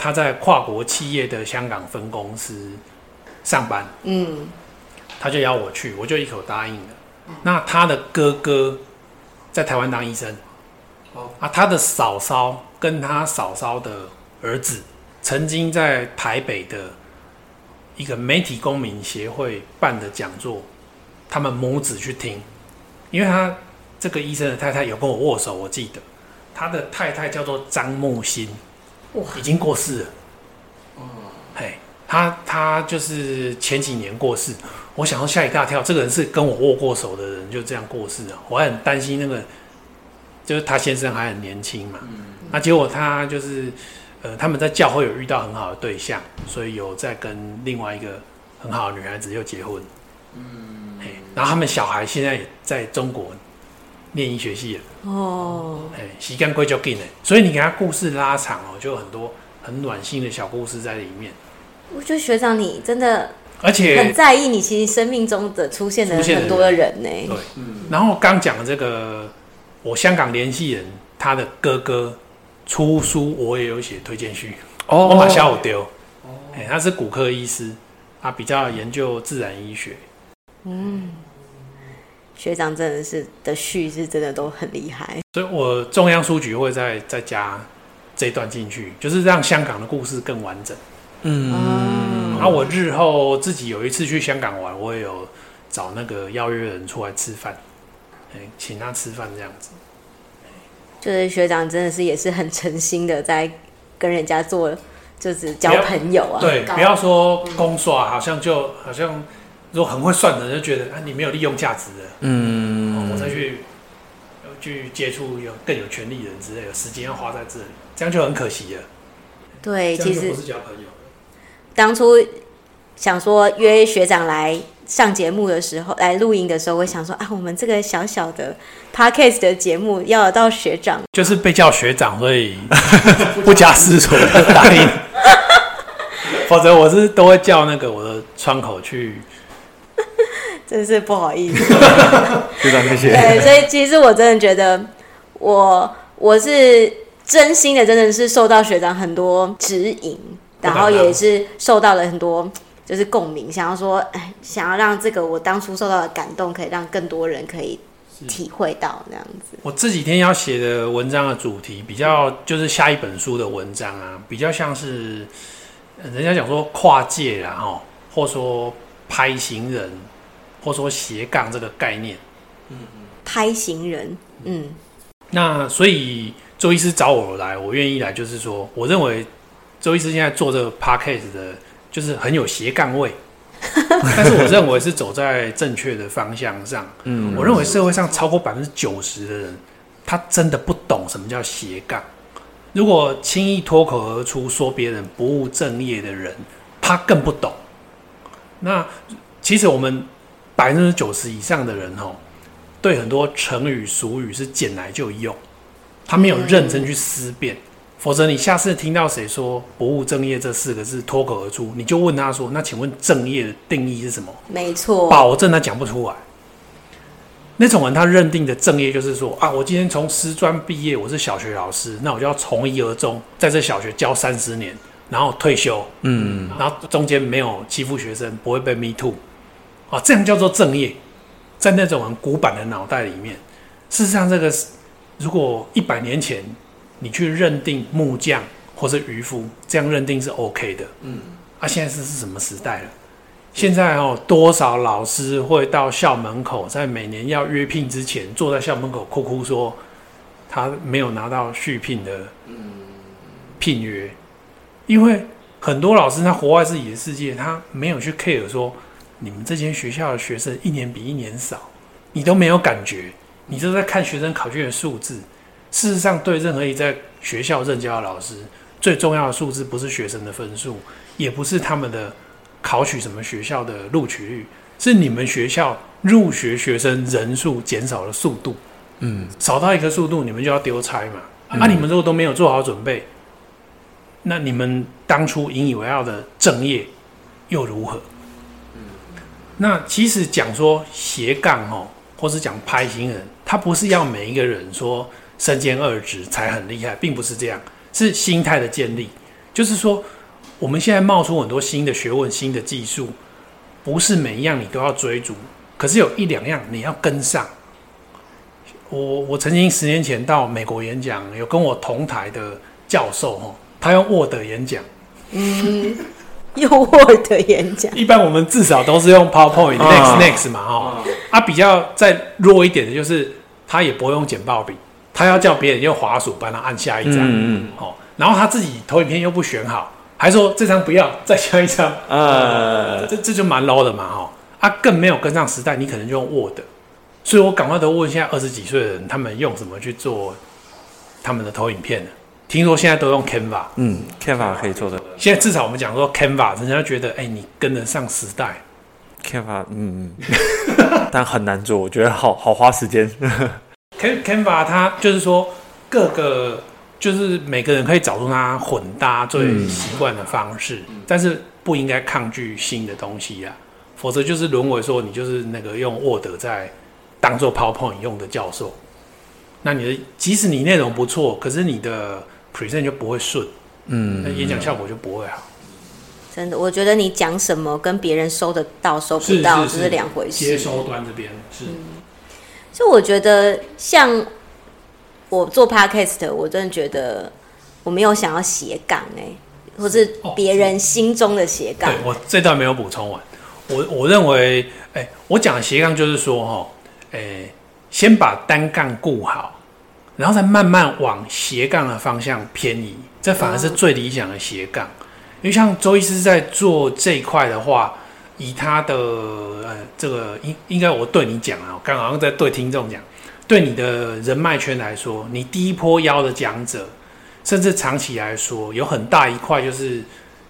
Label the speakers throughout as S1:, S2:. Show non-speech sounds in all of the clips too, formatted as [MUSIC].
S1: 他在跨国企业的香港分公司上班，
S2: 嗯，
S1: 他就邀我去，我就一口答应了。那他的哥哥在台湾当医生，
S3: 哦。
S1: 啊，他的嫂嫂跟他嫂嫂的儿子曾经在台北的一个媒体公民协会办的讲座，他们母子去听，因为他这个医生的太太有跟我握手，我记得。他的太太叫做张木心，
S2: 哇，
S1: 已经过世了。
S3: 哦，
S1: 嘿，他他就是前几年过世，我想要吓一大跳，这个人是跟我握过手的人，就这样过世了，我还很担心那个，就是他先生还很年轻嘛，
S3: 嗯，
S1: 那结果他就是呃他们在教会有遇到很好的对象，所以有在跟另外一个很好的女孩子又结婚，
S3: 嗯，
S1: 嘿，然后他们小孩现在也在中国念医学系了。
S2: 哦，
S1: 哎，时间过就紧了，所以你给他故事拉长哦，就有很多很暖心的小故事在里面，
S2: 我觉得学长你真的
S1: 而且很
S2: 在意你其实生命中的出现的很多的人呢。
S1: 对，
S3: 嗯，
S1: 然后刚讲的这个我香港联系人他的哥哥出书，我也有写推荐序，
S3: 哦。
S1: 我马下午丢，
S3: 哦，
S1: 哎，他是骨科医师，他比较研究自然医学，
S2: 嗯，学长真的是的序是真的都很厉害。
S1: 所以我中央书局会再再加这一段进去，就是让香港的故事更完整。
S2: 嗯
S1: 然后我日后自己有一次去香港玩，我也有找那个邀约人出来吃饭，哎，请他吃饭这样子。
S2: 就是学长真的是也是很诚心的在跟人家做，就是交朋友啊。对，
S1: 不要说公耍，好像就好像如果很会算的人就觉得啊，你没有利用价值的，
S3: 嗯
S1: 哦我再去去接触有更有权利的人之类的，时间要花在这里，这样就很可惜了。
S2: 对，其
S1: 实不是交朋友。
S2: 当初想说约学长来上节目的时候，来录音的时候，我想说啊，我们这个小小的 podcast 的节目要到学长，
S1: 就是被叫学长，所以 [LAUGHS] 不假思索的答应。[LAUGHS] 否则我是都会叫那个我的窗口去。
S2: 真是不好意思。[LAUGHS]
S3: 非常谢谢。
S2: 对，所以其实我真的觉得我我是真心的，真的是受到学长很多指引，然后也是受到了很多就是共鸣，想要说，哎，想要让这个我当初受到的感动，可以让更多人可以体会到那样子。
S1: 我这几天要写的文章的主题比较就是下一本书的文章啊，比较像是呃人家讲说跨界啦哈，或说拍行人，或说斜杠这个概念。
S2: 拍行人，嗯，
S1: 那所以周医师找我来，我愿意来，就是说，我认为周医师现在做这个 podcast 的，就是很有斜杠位，[LAUGHS] 但是我认为是走在正确的方向上。
S3: 嗯
S1: 我认为社会上超过百分之九十的人，他真的不懂什么叫斜杠。如果轻易脱口而出说别人不务正业的人，他更不懂。那其实我们百分之九十以上的人，吼，对很多成语俗语是捡来就用，他没有认真去思辨。否则，你下次听到谁说“不务正业”这四个字脱口而出，你就问他说：“那请问正业的定义是什么？”
S2: 没错，
S1: 保证他讲不出来。那种人他认定的正业就是说啊，我今天从师专毕业，我是小学老师，那我就要从一而终，在这小学教三十年，然后退休，
S3: 嗯，
S1: 然后中间没有欺负学生，不会被 me too，啊，这样叫做正业。在那种很古板的脑袋里面，事实上，这个如果一百年前你去认定木匠或是渔夫，这样认定是 OK 的，
S3: 嗯，
S1: 啊，现在是是什么时代了？现在哦，多少老师会到校门口，在每年要约聘之前，坐在校门口哭哭说，他没有拿到续聘的聘约，因为很多老师他活在自己的世界，他没有去 care 说，你们这间学校的学生一年比一年少，你都没有感觉，你都在看学生考卷的数字。事实上，对任何一在学校任教的老师，最重要的数字不是学生的分数，也不是他们的考取什么学校的录取率，是你们学校入学学生人数减少的速度。
S3: 嗯，
S1: 少到一个速度，你们就要丢差嘛。啊，你们如果都没有做好准备，那你们当初引以为傲的正业又如何？那其实讲说斜杠哦，或是讲拍行人，他不是要每一个人说身兼二职才很厉害，并不是这样，是心态的建立。就是说，我们现在冒出很多新的学问、新的技术，不是每一样你都要追逐，可是有一两样你要跟上。我我曾经十年前到美国演讲，有跟我同台的教授哦，他用 Word 演讲。
S2: 嗯，[LAUGHS] 用 Word 演讲。
S1: 一般我们至少都是用 PowerPoint、Next、Next 嘛，哈。啊，比较再弱一点的就是，他也不会用剪报笔，他要叫别人用滑鼠帮他按下一张。嗯嗯。哦，然后他自己投影片又不选好，还说这张不要，再下一张。呃，[LAUGHS] 这这就蛮 low 的嘛，哈。啊，更没有跟上时代，你可能就用 Word。所以我赶快都问一下二十几岁的人，他们用什么去做他们的投影片呢？听说现在都用 Canva，
S3: 嗯，Canva 可以做的。
S1: 现在至少我们讲说 Canva，人家觉得哎、欸，你跟得上时代。
S3: Canva，嗯嗯，[LAUGHS] 但很难做，我觉得好好花时间。
S1: Can Canva 它就是说各个就是每个人可以找出它混搭最习惯的方式，嗯、但是不应该抗拒新的东西呀，否则就是沦为说你就是那个用 Word 在。当做 PowerPoint 用的教授，那你的即使你内容不错，可是你的 present 就不会顺，嗯，那演讲效果就不会好。
S2: 真的，我觉得你讲什么跟别人收得到收不到这是两回事。
S1: 接收端这边是，
S2: 所以我觉得像我做 Podcast，我真的觉得我没有想要斜杠哎，或是别人心中的斜杠。
S1: 对，我这段没有补充完，我我认为，哎，我讲的斜杠就是说哈。哎，先把单杠顾好，然后再慢慢往斜杠的方向偏移，这反而是最理想的斜杠。因为像周医师在做这一块的话，以他的呃这个应应该我对你讲啊，我刚好像在对听众讲，对你的人脉圈来说，你第一波邀的讲者，甚至长期来说，有很大一块就是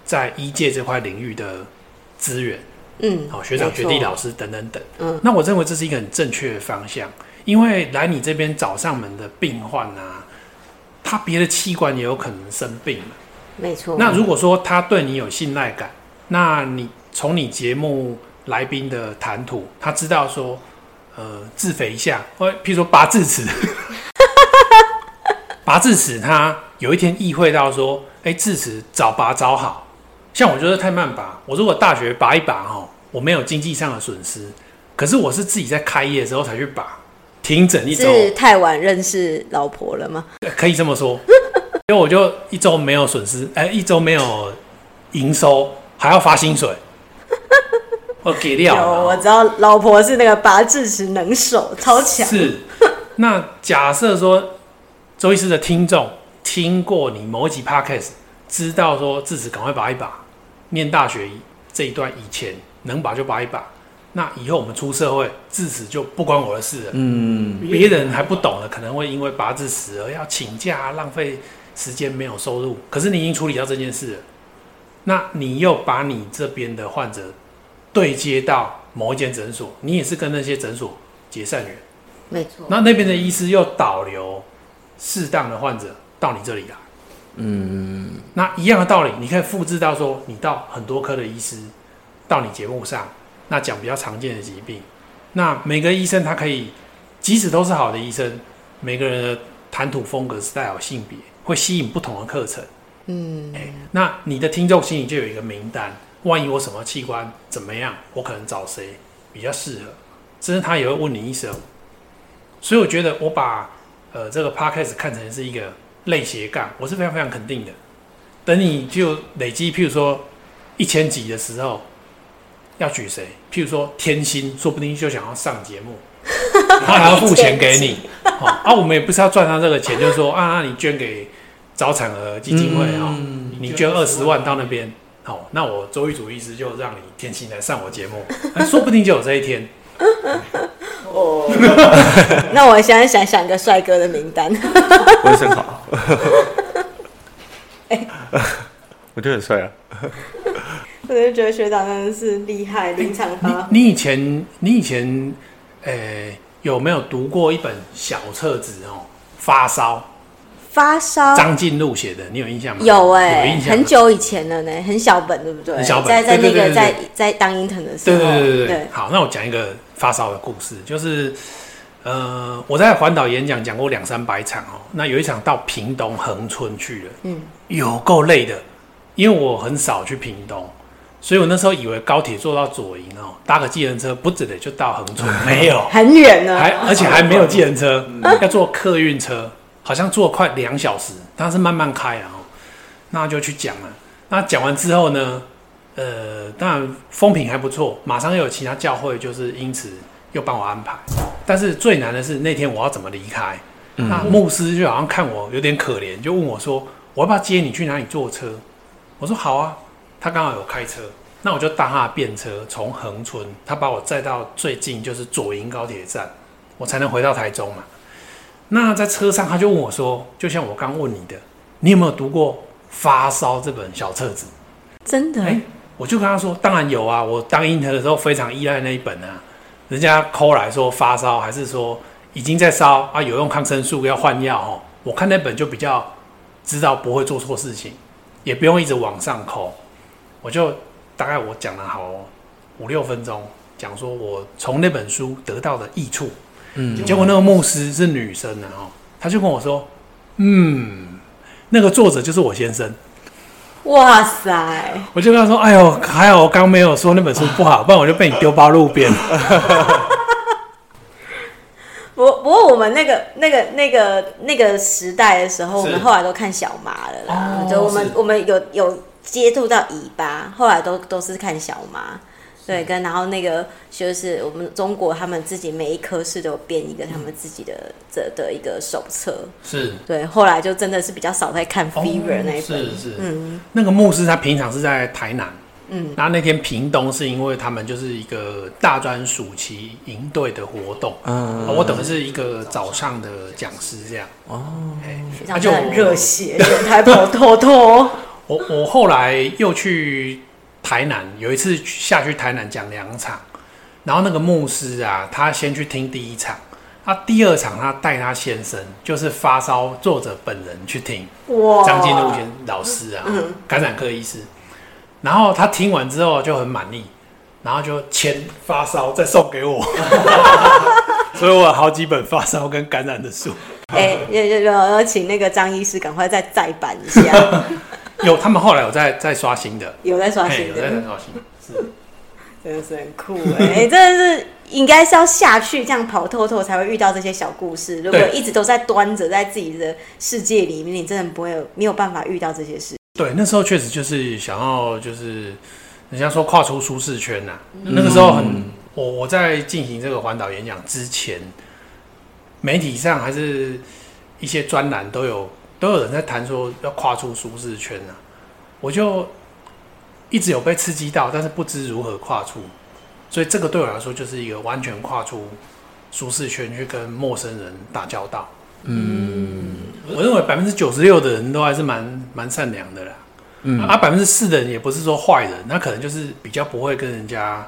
S1: 在医界这块领域的资源。嗯，好，学长、学弟、老师等等等。嗯，那我认为这是一个很正确的方向，因为来你这边找上门的病患啊，他别的器官也有可能生病。
S2: 没错。那
S1: 如果说他对你有信赖感，那你从你节目来宾的谈吐，他知道说，呃，自肥一下，或譬如说拔智齿，[LAUGHS] 拔智齿，他有一天意会到说，哎，智齿早拔早好。像我觉得太慢拔，我如果大学拔一拔哈，我没有经济上的损失，可是我是自己在开业的时候才去拔，停整一周。
S2: 是太晚认识老婆了吗？
S1: 可以这么说，[LAUGHS] 因为我就一周没有损失，哎，一周没有营收，还要发薪水，[LAUGHS] 我给料。
S2: 有，我知道老婆是那个拔智齿能手，超强。
S1: 是，那假设说周医师的听众听过你某一集 Podcast。知道说智齿赶快拔一拔，念大学这一段以前能拔就拔一拔，那以后我们出社会自此就不关我的事了。嗯，别人还不懂的，可能会因为八字死而要请假，浪费时间没有收入。可是你已经处理掉这件事了，那你又把你这边的患者对接到某一间诊所，你也是跟那些诊所结善缘。
S2: 没错。
S1: 那那边的医师又导流适当的患者到你这里来。嗯，那一样的道理，你可以复制到说，你到很多科的医师到你节目上，那讲比较常见的疾病，那每个医生他可以，即使都是好的医生，每个人的谈吐风格、style、性别，会吸引不同的课程。嗯，欸，那你的听众心里就有一个名单，万一我什么器官怎么样，我可能找谁比较适合，甚至他也会问你医生。所以我觉得我把呃这个 podcast 看成是一个。类斜杠，我是非常非常肯定的。等你就累积，譬如说一千集的时候，要举谁？譬如说天心，说不定就想要上节目，[LAUGHS] 他还要付钱给你。[LAUGHS] 哦，啊，我们也不是要赚他这个钱，就是说啊，那你捐给早产儿基金会啊，嗯、你捐二十万到那边，好、哦，那我周玉主医师就让你天心来上我节目，那 [LAUGHS] 说不定就有这一天。
S2: 哦，那我现在想想一个帅哥的名单。
S3: 我很好。哎，我觉得很帅啊。[LAUGHS]
S2: 我就觉得学长真的是厉害，临场发。
S1: 你以前，你以前，呃、欸，有没有读过一本小册子哦？发烧。
S2: 发烧。
S1: 张进禄写的，你有印象吗？
S2: 有哎、欸，有印象。很久以前了呢，很小本，对不对？
S1: 很小本。
S2: 在在那个在在当 intern 的时候。对对对对对。对
S1: 好，那我讲一个。发烧的故事就是，呃，我在环岛演讲讲过两三百场哦。那有一场到屏东恒春去了，嗯，有够累的。因为我很少去屏东，所以我那时候以为高铁坐到左营哦，搭个计程车不止的就到恒春，[LAUGHS] 没有，
S2: 很远呢，
S1: 还而且还没有计程车，要坐客运车，好像坐快两小时，但是慢慢开啊，那就去讲了。那讲完之后呢，呃，当然风评还不错，马上又有其他教会就是因此又帮我安排，但是最难的是那天我要怎么离开。那牧师就好像看我有点可怜，就问我说：“我要不要接你去哪里坐车？”我说：“好啊。”他刚好有开车，那我就搭他的便车从恒春，他把我载到最近就是左营高铁站，我才能回到台中嘛。那在车上他就问我说：“就像我刚问你的，你有没有读过《发烧》这本小册子？”
S2: 真的？
S1: 欸，我就跟他说：“当然有啊，我当 intern 的时候非常依赖那一本啊。人家 call 来说发烧，还是说？”已经在烧啊，有用抗生素要换药哦。我看那本就比较知道不会做错事情，也不用一直往上扣。我就大概我讲了好五六分钟，讲说我从那本书得到的益处。嗯，结果那个牧师是女生的哦，她就跟我说：“嗯，那个作者就是我先生。”
S2: 哇塞！
S1: 我就跟他说：“哎呦，还好我刚没有说那本书不好，不然我就被你丢包路边。[LAUGHS] ”
S2: 不不过我们那个那个那个那个时代的时候，我们后来都看小麻了啦。就我们我们有有接触到尾巴，后来都都是看小麻。对，跟然后那个就是我们中国他们自己每一科室都有编一个他们自己的这的一个手册。
S1: 是。
S2: 对，后来就真的是比较少在看 Fever 那一本。
S1: 是是。嗯。那个牧师他平常是在台南。嗯，那那天屏东是因为他们就是一个大专暑期营队的活动，嗯，我等于是一个早上的讲师这样。哦，
S2: 他就很热血，人还跑脱脱。[LAUGHS]
S1: 我我后来又去台南，有一次下去台南讲两场，然后那个牧师啊，他先去听第一场，他第二场他带他先生，就是发烧作者本人去听。哇，张金路先老师啊，嗯、感染科医师。然后他听完之后就很满意，然后就签发烧再送给我，[LAUGHS] 所以我有好几本发烧跟感染的书。
S2: 哎、欸，要要要请那个张医师赶快再再版一下。[LAUGHS]
S1: 有，他们后来有在在刷新的，
S2: 有在刷新的，
S1: 有在刷新，是，
S2: 真的是很酷 [LAUGHS] 哎、欸！真的是应该是要下去这样跑透透才会遇到这些小故事。如果一直都在端着在自己的世界里面，你真的不会有没有办法遇到这些事。
S1: 对，那时候确实就是想要，就是人家说跨出舒适圈呐、啊。嗯、那个时候很，我我在进行这个环岛演讲之前，媒体上还是一些专栏都有都有人在谈说要跨出舒适圈呐、啊。我就一直有被刺激到，但是不知如何跨出，所以这个对我来说就是一个完全跨出舒适圈去跟陌生人打交道。嗯，我认为百分之九十六的人都还是蛮蛮善良的啦。嗯，啊，百分之四的人也不是说坏人，那可能就是比较不会跟人家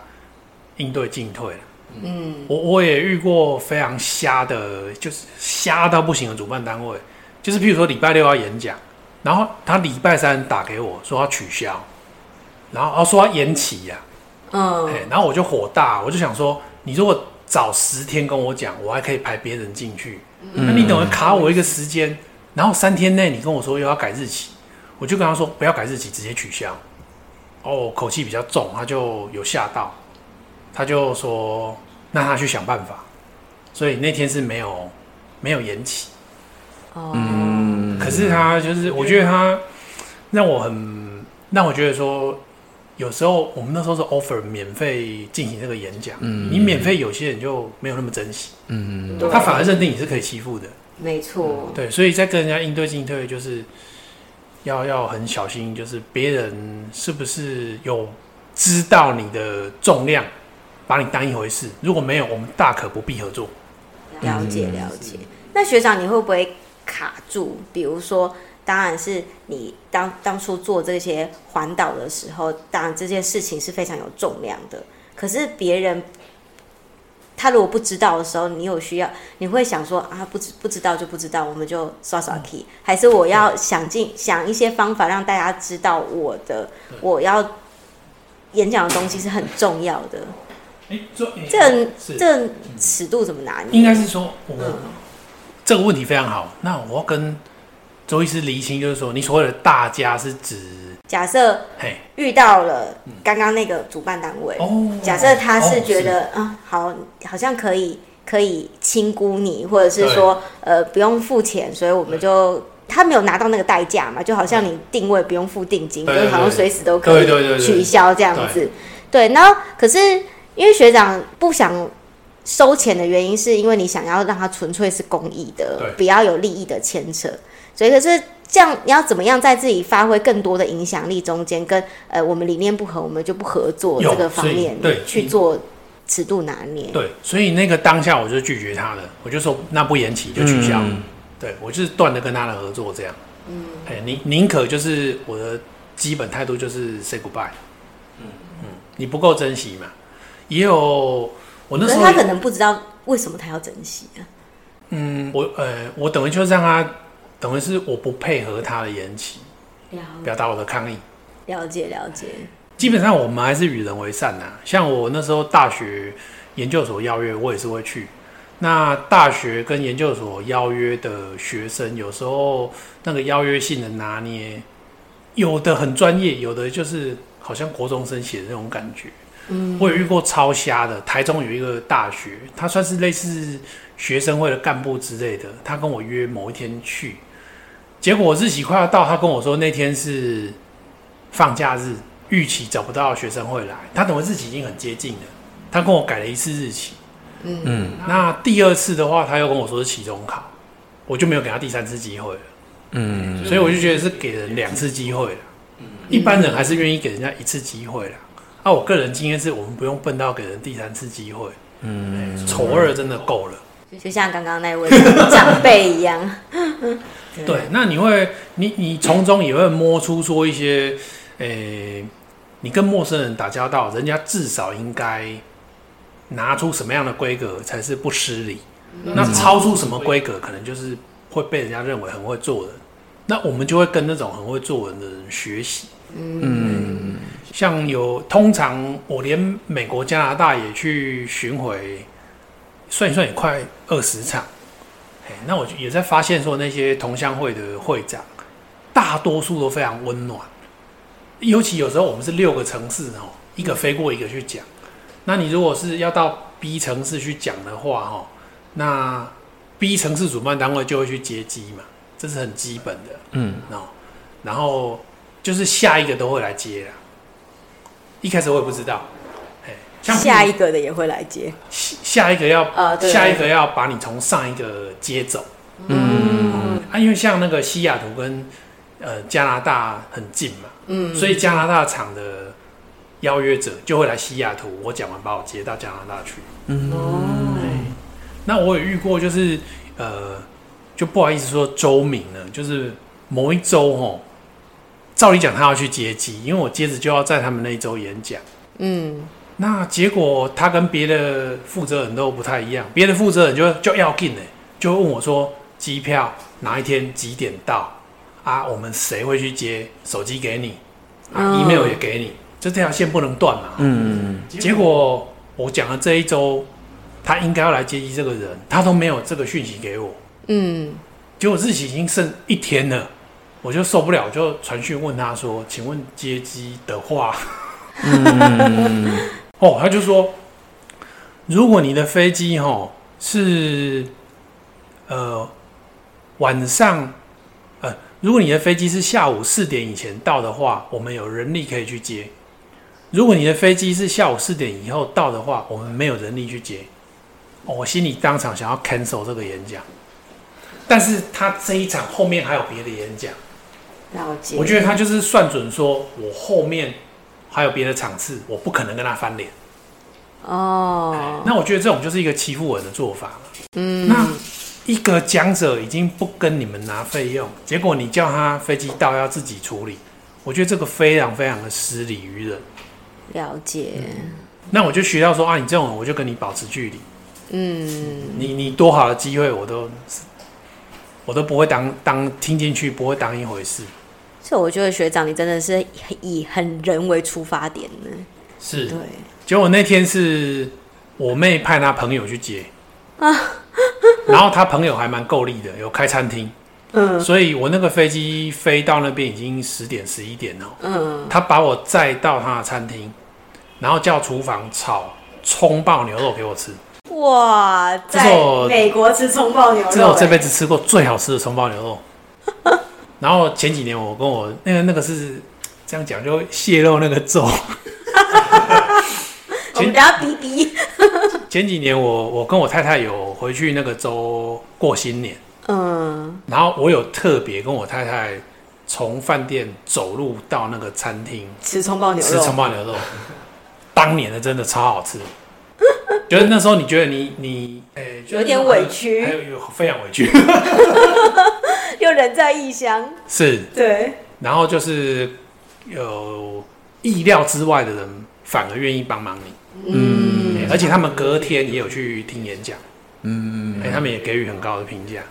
S1: 应对进退。嗯，我我也遇过非常瞎的，就是瞎到不行的主办单位，就是譬如说礼拜六要演讲，然后他礼拜三打给我说要取消，然后哦说要延期呀、啊。嗯，然后我就火大，我就想说，你如果早十天跟我讲，我还可以排别人进去。那你等于卡我一个时间，然后三天内你跟我说又要改日期，我就跟他说不要改日期，直接取消。哦，口气比较重，他就有吓到，他就说那他去想办法。所以那天是没有没有延期。哦，嗯，可是他就是，我觉得他让我很让我觉得说。有时候我们那时候是 offer 免费进行这个演讲，嗯，你免费有些人就没有那么珍惜，嗯，他反而认定你是可以欺负的，
S2: 没错，
S1: 对，所以在跟人家应对进退，就是要要很小心，就是别人是不是有知道你的重量，把你当一回事，如果没有，我们大可不必合作。
S2: 了解了解，那学长你会不会卡住？比如说。当然是你当当初做这些环岛的时候，当然这件事情是非常有重量的。可是别人他如果不知道的时候，你有需要，你会想说啊，不知不知道就不知道，我们就刷刷 key，还是我要想尽想一些方法让大家知道我的我要演讲的东西是很重要的。欸、这这这尺度怎么拿捏？
S1: 应该是说我，我、嗯、这个问题非常好。那我要跟。周医师厘清，就是说你所谓的大家是指
S2: 假
S1: 设
S2: 遇到了刚刚那个主办单位，
S1: 哦，
S2: 假设他是觉得
S1: 哦
S2: 啊、好，好像可以可以轻估你，或者是说呃不用付钱，所以我们就他没有拿到那个代价嘛，就好像你定位不用付定金，就是好像随时都可以取消这样子。对，然后可是因为学长不想收钱的原因，是因为你想要让他纯粹是公益的
S1: 对，
S2: 不要有利益的牵扯，所以可是。这样你要怎么样在自己发挥更多的影响力中间，跟呃我们理念不合，我们就不合作
S1: 有
S2: 这个方面，
S1: 对
S2: 去做尺度拿捏。
S1: 对，所以那个当下我就拒绝他了，我就说那不延期就取消。
S3: 嗯
S1: 对我就是断了跟他的合作这样。嗯，哎，宁宁可就是我的基本态度就是 say goodbye。嗯嗯，你不够珍惜嘛？也有我那时候
S2: 可是他可能不知道为什么他要珍惜啊。
S1: 嗯，我呃，我等于就是让他，等于是我不配合他的延期，表达我的抗议。
S2: 了解了解，
S1: 基本上我们还是与人为善呐、像我那时候大学研究所邀约，我也是会去。那大学跟研究所邀约的学生，有时候那个邀约性的拿捏，有的很专业，有的就是好像国中生写的那种感觉。嗯，我有遇过超瞎的，台中有一个大学，他算是类似学生会的干部之类的，他跟我约某一天去，结果日期快要到，他跟我说那天是放假日，预期找不到学生会来，他等于日期已经很接近了，他跟我改了一次日期。
S3: 嗯，
S1: 那第二次的话，他又跟我说是期中考，我就没有给他第三次机会了。
S3: 嗯，
S1: 所以我就觉得是给人两次机会了。一般人还是愿意给人家一次机会啦。啊，我个人经验是我们不用笨到给人第三次机会。嗯，丑二真的够了。
S2: 就像刚刚那位长辈一样。[LAUGHS]
S1: 对，那你会，你你从中也会摸出说一些，诶、欸，你跟陌生人打交道，人家至少应该拿出什么样的规格才是不失礼？那超出什么规格，可能就是会被人家认为很会做人。那我们就会跟那种很会做人的人学习。嗯，像有通常我连美国、加拿大也去巡回，算一算也快二十场。哎，那我也在发现说，那些同乡会的会长，大多数都非常温暖。尤其有时候我们是六个城市哦，一个飞过一个去讲。那你如果是要到 B 城市去讲的话，哦，那 B 城市主办单位就会去接机嘛，这是很基本的。嗯，哦，然后就是下一个都会来接啦。一开始我也不知道，哎，像
S2: 下一个的也会来接，
S1: 下一个要下一个要把你从上一个接走。嗯啊，因为像那个西雅图跟呃加拿大很近嘛，嗯，所以加拿大厂的邀约者就会来西雅图，我讲完把我接到加拿大去。嗯，那我也遇过，就是呃，就不好意思说周名了，就是某一周哦，照理讲他要去接机，因为我接着就要在他们那一周演讲。
S2: 嗯，
S1: 那结果他跟别的负责人都不太一样，别的负责人就就要进呢，就问我说机票哪一天几点到啊？我们谁会去接？手机给你，啊，email 也给你，就这条线不能断嘛。嗯，结果我讲了这一周，他应该要来接机这个人，他都没有这个讯息给我。
S2: 嗯，
S1: 结果日期已经剩一天了，我就受不了，就传讯问他说：“请问接机的话？” [LAUGHS] 嗯，哦，他就说，如果你的飞机哈是呃晚上，呃，如果你的飞机是下午四点以前到的话，我们有人力可以去接；如果你的飞机是下午四点以后到的话，我们没有人力去接。哦，我心里当场想要 cancel 这个演讲，但是他这一场后面还有别的演
S2: 讲。
S1: 我觉得他就是算准说，我后面。还有别的场次，我不可能跟他翻脸。
S2: 哦，
S1: 那我觉得这种就是一个欺负我的做法。嗯，那一个讲者已经不跟你们拿费用，结果你叫他飞机到要自己处理，我觉得这个非常非常的失礼于人。
S2: 了解。
S1: 嗯，那我就学到说啊，你这种人我就跟你保持距离。
S2: 嗯，
S1: 你你多好的机会我都我都不会当当听进去，不会当一回事。
S2: 所以我觉得学长，你真的是以很人为出发点呢。
S1: 是，
S2: 对。
S1: 结果那天是我妹派她朋友去接啊，[LAUGHS] 然后她朋友还蛮够力的，有开餐厅，嗯，所以我那个飞机飞到那边已经十点十一点了。嗯，他把我载到他的餐厅，然后叫厨房炒葱爆牛肉给我吃。
S2: 哇，在美国吃葱爆牛肉，欸，这是我
S1: 这辈子吃过最好吃的葱爆牛肉。然后前几年我跟我那个那个是这样讲，就会泄露那个咒。[LAUGHS]
S2: 我们要逼逼。[LAUGHS]
S1: 前几年我我跟我太太有回去那个州过新年，嗯，然后我有特别跟我太太从饭店走路到那个餐厅。
S2: 吃葱爆牛肉，
S1: 吃葱爆牛肉，[LAUGHS] 当年的真的超好吃。觉得那时候你觉得你你诶、欸、
S2: 有点委屈，
S1: 还有有非常委屈，
S2: 又人在异乡，
S1: 是，
S2: 对，
S1: 然后就是有意料之外的人反而愿意帮忙你。嗯、欸，而且他们隔天也有去听演讲，嗯，哎、欸，他们也给予很高的评价。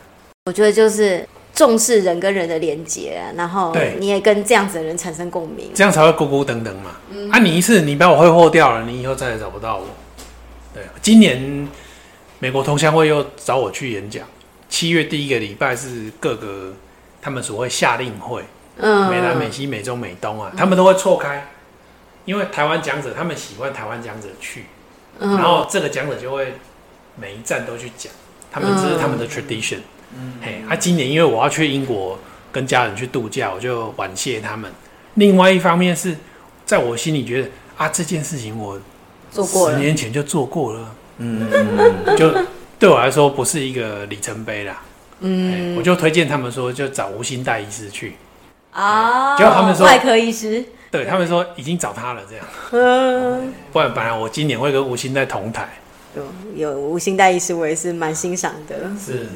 S2: 我觉得就是重视人跟人的连接，然后你也跟这样子的人产生共鸣，
S1: 这样才会孤孤等等嘛。嗯、啊，你一次你把我挥霍掉了，你以后再也找不到我。对，今年美国同乡会又找我去演讲，七月第一个礼拜是各个他们所谓夏令会，嗯，美南、美西、美中、美东啊，他们都会错开。因为台湾讲者，他们喜欢台湾讲者去，嗯、然后这个讲者就会每一站都去讲，他们这是他们的 tradition。嗯，嘿，他、啊、今年因为我要去英国跟家人去度假，我就婉谢他们。另外一方面是在我心里觉得啊，这件事情我做过，十年前就做过了，嗯，[LAUGHS] 就对我来说不是一个里程碑啦。嗯，我就推荐他们说，就找吴兴代医师去
S2: 啊，结果他们说外科医师。
S1: 对他们说已经找他了，这样。嗯，不然本来我今年会跟吴兴代同台。
S2: 有有吴兴代医师，我也是蛮欣赏的。
S1: 是，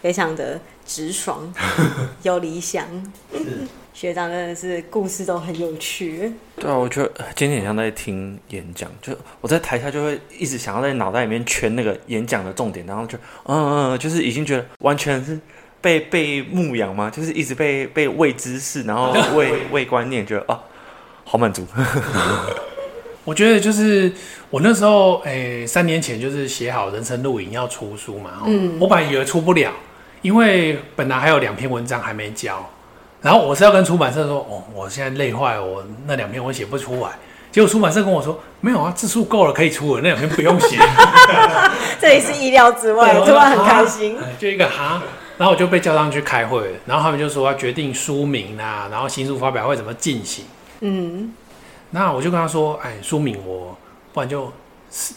S2: 非常的直爽，[LAUGHS] 有理想。学长真的是故事都很有趣。
S3: 对啊，我觉得今天很像在听演讲，就我在台下就会一直想要在脑袋里面圈那个演讲的重点，然后就嗯嗯，就是已经觉得完全是。被被牧养嘛？就是一直被被喂知识，然后 [LAUGHS] 喂喂观念，觉得啊，好满足。[LAUGHS]
S1: 我觉得就是我那时候，诶、欸，三年前就是写好人生录影要出书嘛，嗯，我本来以为出不了，因为本来还有两篇文章还没交，然后我是要跟出版社说，哦，我现在累坏，我那两篇我写不出来，结果出版社跟我说，没有啊，字数够了，可以出了，那两篇不用写。[LAUGHS]
S2: 这也是意料之外，突然很开心，
S1: 就一个哈。然后我就被叫上去开会，然后他们就说要决定书名啊，然后新书发表会怎么进行。嗯，那我就跟他说，哎，书名我不然就四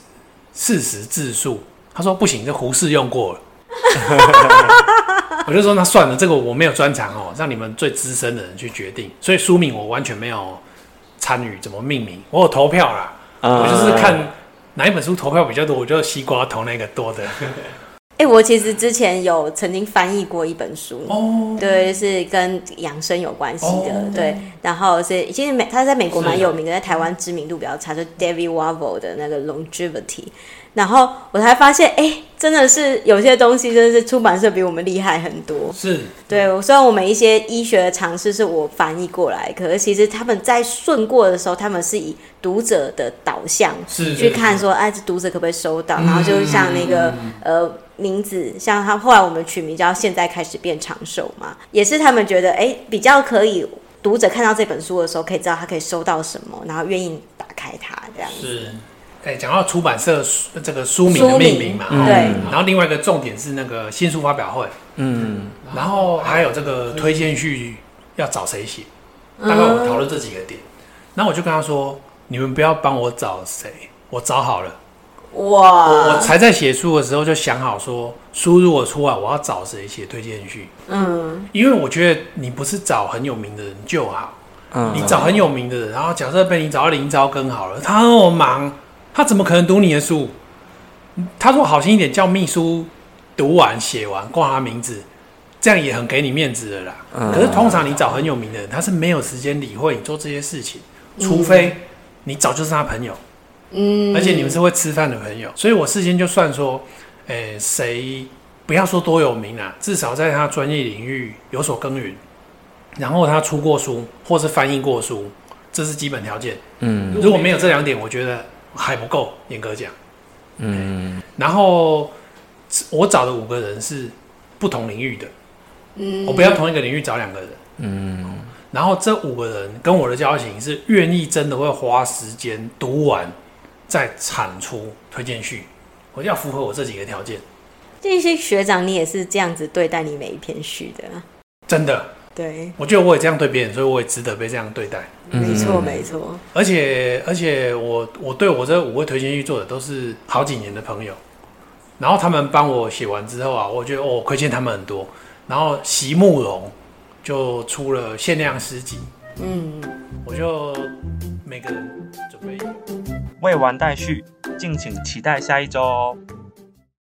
S1: 四十字数。他说不行，这胡适用过了。[LAUGHS] 我就说那算了，这个我没有专长哦，让你们最资深的人去决定。所以书名我完全没有参与怎么命名，我有投票啦，嗯、我就是看哪一本书投票比较多，我就西瓜投那个多的。
S2: 哎、欸，我其实之前有曾经翻译过一本书，oh. 对，是跟养生有关系的，oh. 对。然后是其实美，他在美国蛮有名的，在台湾知名度比较差，就 David Walvo 的那个 Longevity。然后我才发现，哎、欸，真的是有些东西，真的是出版社比我们厉害很多。
S1: 是，
S2: 对。虽然我们一些医学的常识是我翻译过来，可是其实他们在顺过的时候，他们是以读者的导向去看，说，哎，这读者可不可以收到？然后就像那个、嗯、呃名字，像他后来我们取名叫“现在开始变长寿”嘛，也是他们觉得，哎、欸，比较可以读者看到这本书的时候，可以知道他可以收到什么，然后愿意打开它这样子。是。
S1: 哎，讲到出版社这个书名的命名嘛，
S2: 名嗯、对，
S1: 然后另外一个重点是那个新书发表会，嗯，然后还有这个推荐序要找谁写，嗯、大概我讨论这几个点，然后我就跟他说，你们不要帮我找谁，我找好了，哇，我我才在写书的时候就想好说，书如果出来，我要找谁写推荐序，嗯，因为我觉得你不是找很有名的人就好，嗯，你找很有名的人，然后假设被你找到林昭根好了，他那么忙。他怎么可能读你的书？他说好心一点，叫秘书读完写完挂他名字，这样也很给你面子的啦。嗯、可是通常你找很有名的人，他是没有时间理会你做这些事情，除非你早就是他朋友，嗯，而且你们是会吃饭的朋友。所以我事先就算说，诶、欸，谁不要说多有名啊，至少在他专业领域有所耕耘，然后他出过书或是翻译过书，这是基本条件。嗯，如果没有这两点，我觉得。还不够，严格讲，嗯，然后我找的五个人是不同领域的，嗯，我不要同一个领域找两个人，
S3: 嗯，
S1: 然后这五个人跟我的交情是愿意真的会花时间读完再产出推荐序，我要符合我这几个条件。
S2: 这些学长，你也是这样子对待你每一篇序的？
S1: 真的，
S2: 对，
S1: 我觉得我也这样对别人，所以我也值得被这样对待。
S2: 没错，没错。
S1: 而且，而且我我对我这五位推荐序做的都是好几年的朋友，然后他们帮我写完之后啊，我觉得我亏欠他们很多。然后席慕容就出了限量诗集，嗯，我就每个人准备一个。
S3: 未完待续，敬请期待下一周哦。